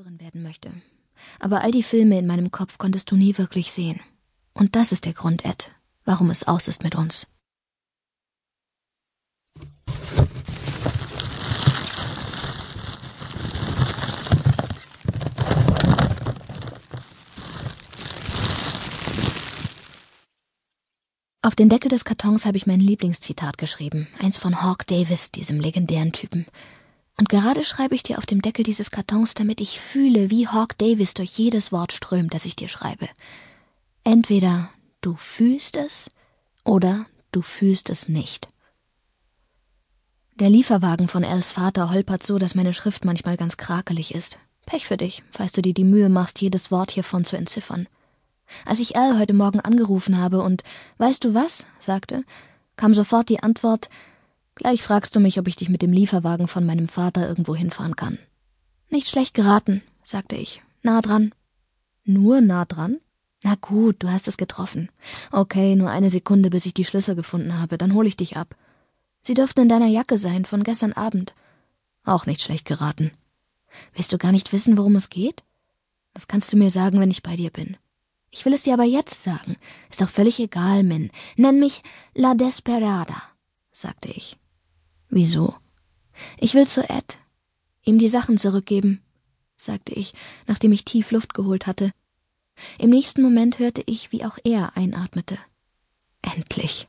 hören werden möchte. Aber all die Filme in meinem Kopf konntest du nie wirklich sehen. Und das ist der Grund, Ed, warum es aus ist mit uns. Auf den Deckel des Kartons habe ich mein Lieblingszitat geschrieben, eins von Hawk Davis, diesem legendären Typen. Und gerade schreibe ich dir auf dem Deckel dieses Kartons, damit ich fühle, wie Hawk Davis durch jedes Wort strömt, das ich dir schreibe. Entweder du fühlst es oder du fühlst es nicht. Der Lieferwagen von Els Vater holpert so, dass meine Schrift manchmal ganz krakelig ist. Pech für dich, falls du dir die Mühe machst, jedes Wort hiervon zu entziffern. Als ich Al heute Morgen angerufen habe und weißt du was? sagte, kam sofort die Antwort Gleich fragst du mich, ob ich dich mit dem Lieferwagen von meinem Vater irgendwo hinfahren kann. Nicht schlecht geraten, sagte ich. Nah dran. Nur nah dran? Na gut, du hast es getroffen. Okay, nur eine Sekunde, bis ich die Schlüssel gefunden habe, dann hol ich dich ab. Sie dürften in deiner Jacke sein, von gestern Abend. Auch nicht schlecht geraten. Willst du gar nicht wissen, worum es geht? Das kannst du mir sagen, wenn ich bei dir bin. Ich will es dir aber jetzt sagen. Ist doch völlig egal, Min. Nenn mich La Desperada, sagte ich. Wieso? Ich will zu Ed. Ihm die Sachen zurückgeben, sagte ich, nachdem ich tief Luft geholt hatte. Im nächsten Moment hörte ich, wie auch er einatmete. Endlich.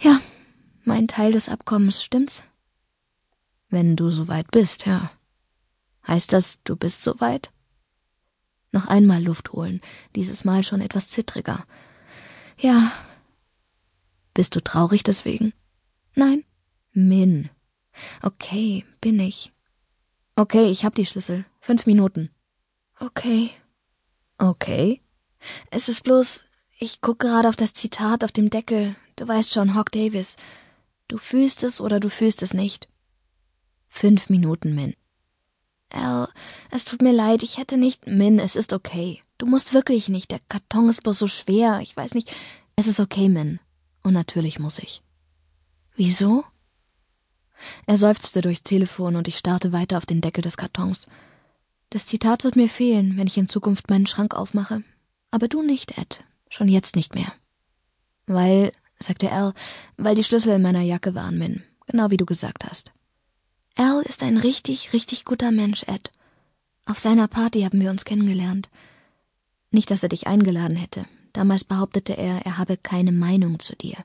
Ja, mein Teil des Abkommens, stimmt's? Wenn du soweit bist, ja. Heißt das, du bist soweit? Noch einmal Luft holen, dieses Mal schon etwas zittriger. Ja. Bist du traurig deswegen? Nein. Min. Okay, bin ich. Okay, ich hab die Schlüssel. Fünf Minuten. Okay. Okay. Es ist bloß, ich guck gerade auf das Zitat auf dem Deckel. Du weißt schon, Hawk Davis. Du fühlst es oder du fühlst es nicht. Fünf Minuten, Min. Al, es tut mir leid, ich hätte nicht. Min, es ist okay. Du musst wirklich nicht. Der Karton ist bloß so schwer. Ich weiß nicht. Es ist okay, Min. Und natürlich muss ich. Wieso? Er seufzte durchs Telefon und ich starrte weiter auf den Deckel des Kartons. Das Zitat wird mir fehlen, wenn ich in Zukunft meinen Schrank aufmache. Aber du nicht, Ed. Schon jetzt nicht mehr. Weil, sagte Al, weil die Schlüssel in meiner Jacke waren, Min. Genau wie du gesagt hast. Al ist ein richtig, richtig guter Mensch, Ed. Auf seiner Party haben wir uns kennengelernt. Nicht, dass er dich eingeladen hätte. Damals behauptete er, er habe keine Meinung zu dir,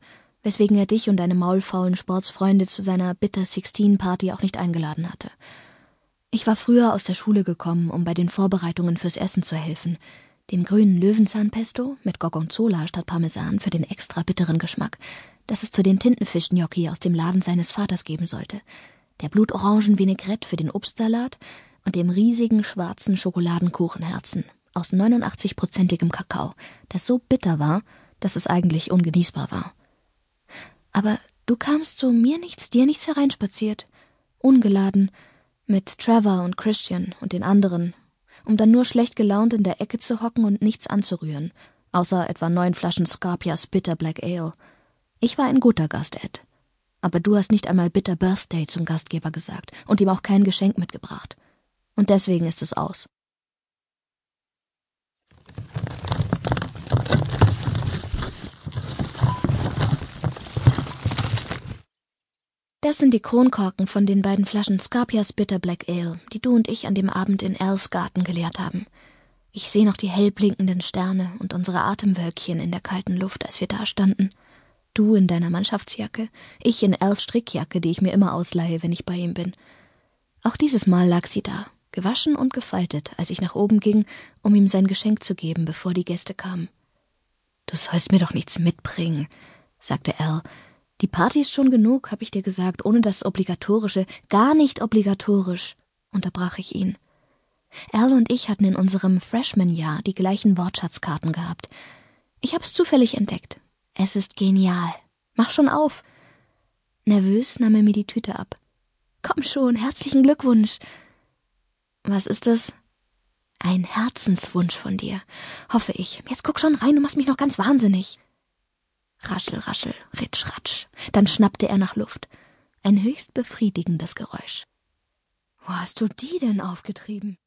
weswegen er dich und deine maulfaulen Sportsfreunde zu seiner Bitter Sixteen Party auch nicht eingeladen hatte. Ich war früher aus der Schule gekommen, um bei den Vorbereitungen fürs Essen zu helfen. Dem grünen Löwenzahnpesto mit Gorgonzola statt Parmesan für den extra bitteren Geschmack, das es zu den Tintenfischgnocchi aus dem Laden seines Vaters geben sollte der blutorangen Vinaigrette für den Obstsalat und dem riesigen schwarzen Schokoladenkuchenherzen aus 89-prozentigem Kakao, das so bitter war, dass es eigentlich ungenießbar war. Aber du kamst so mir nichts, dir nichts hereinspaziert, ungeladen, mit Trevor und Christian und den anderen, um dann nur schlecht gelaunt in der Ecke zu hocken und nichts anzurühren, außer etwa neun Flaschen Scarpias Bitter Black Ale. Ich war ein guter Gast, Ed aber du hast nicht einmal Bitter Birthday zum Gastgeber gesagt und ihm auch kein Geschenk mitgebracht. Und deswegen ist es aus. Das sind die Kronkorken von den beiden Flaschen Scarpias Bitter Black Ale, die du und ich an dem Abend in Els Garten geleert haben. Ich sehe noch die hell blinkenden Sterne und unsere Atemwölkchen in der kalten Luft, als wir da standen. Du in deiner Mannschaftsjacke, ich in Als Strickjacke, die ich mir immer ausleihe, wenn ich bei ihm bin. Auch dieses Mal lag sie da, gewaschen und gefaltet, als ich nach oben ging, um ihm sein Geschenk zu geben, bevor die Gäste kamen. Du sollst mir doch nichts mitbringen, sagte Al. Die Party ist schon genug, hab ich dir gesagt, ohne das Obligatorische, gar nicht obligatorisch, unterbrach ich ihn. Al und ich hatten in unserem Freshman-Jahr die gleichen Wortschatzkarten gehabt. Ich hab's zufällig entdeckt, es ist genial. Mach schon auf. Nervös nahm er mir die Tüte ab. Komm schon, herzlichen Glückwunsch. Was ist das? Ein Herzenswunsch von dir, hoffe ich. Jetzt guck schon rein, du machst mich noch ganz wahnsinnig. Raschel, raschel, ritsch, ratsch. Dann schnappte er nach Luft. Ein höchst befriedigendes Geräusch. Wo hast du die denn aufgetrieben?